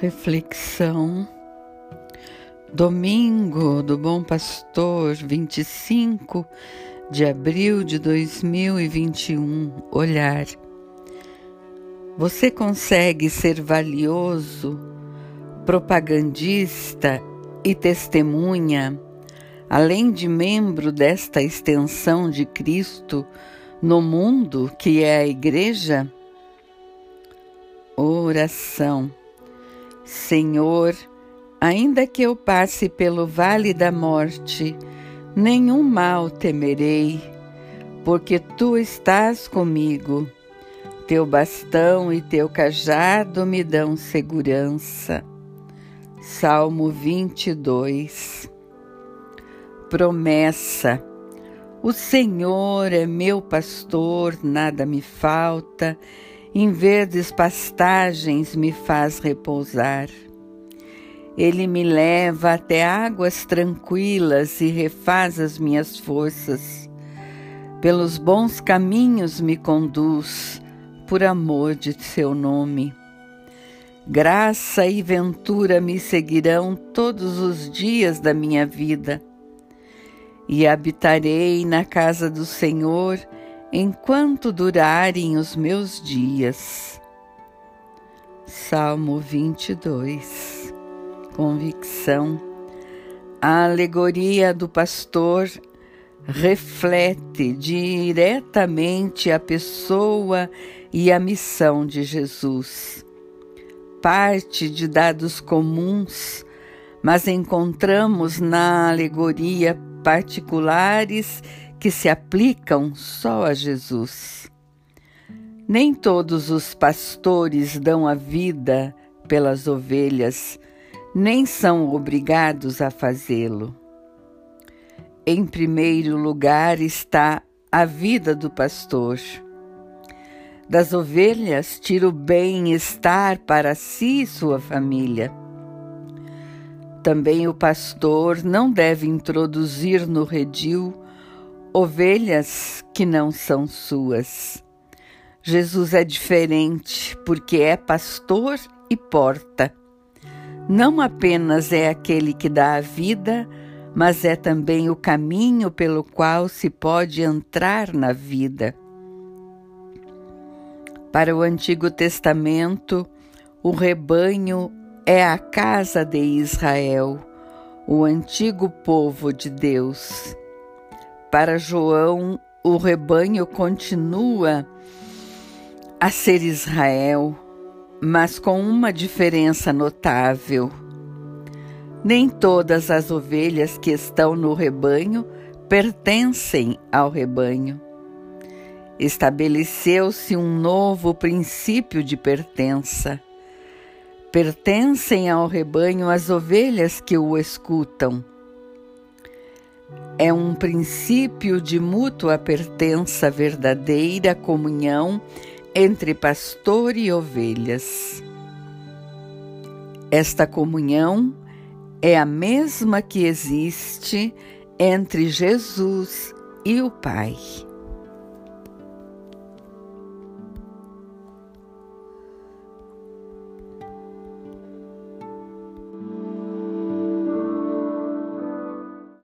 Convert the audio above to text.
Reflexão. Domingo do Bom Pastor, 25 de abril de 2021. Olhar. Você consegue ser valioso, propagandista e testemunha, além de membro desta extensão de Cristo no mundo que é a Igreja? Oração. Senhor, ainda que eu passe pelo vale da morte, nenhum mal temerei, porque tu estás comigo. Teu bastão e teu cajado me dão segurança. Salmo 22 Promessa O Senhor é meu pastor, nada me falta em verdes pastagens me faz repousar. Ele me leva até águas tranquilas e refaz as minhas forças. Pelos bons caminhos me conduz, por amor de seu nome. Graça e ventura me seguirão todos os dias da minha vida, e habitarei na casa do Senhor enquanto durarem os meus dias. Salmo 22 Convicção A alegoria do pastor reflete diretamente a pessoa e a missão de Jesus. Parte de dados comuns, mas encontramos na alegoria particulares que se aplicam só a Jesus. Nem todos os pastores dão a vida pelas ovelhas, nem são obrigados a fazê-lo. Em primeiro lugar está a vida do pastor. Das ovelhas tira o bem-estar para si e sua família. Também o pastor não deve introduzir no redil ovelhas que não são suas. Jesus é diferente porque é pastor e porta. Não apenas é aquele que dá a vida, mas é também o caminho pelo qual se pode entrar na vida. Para o Antigo Testamento, o rebanho é a casa de Israel, o antigo povo de Deus. Para João, o rebanho continua a ser Israel, mas com uma diferença notável. Nem todas as ovelhas que estão no rebanho pertencem ao rebanho. Estabeleceu-se um novo princípio de pertença. Pertencem ao rebanho as ovelhas que o escutam é um princípio de mútua pertença, verdadeira comunhão entre pastor e ovelhas. Esta comunhão é a mesma que existe entre Jesus e o Pai.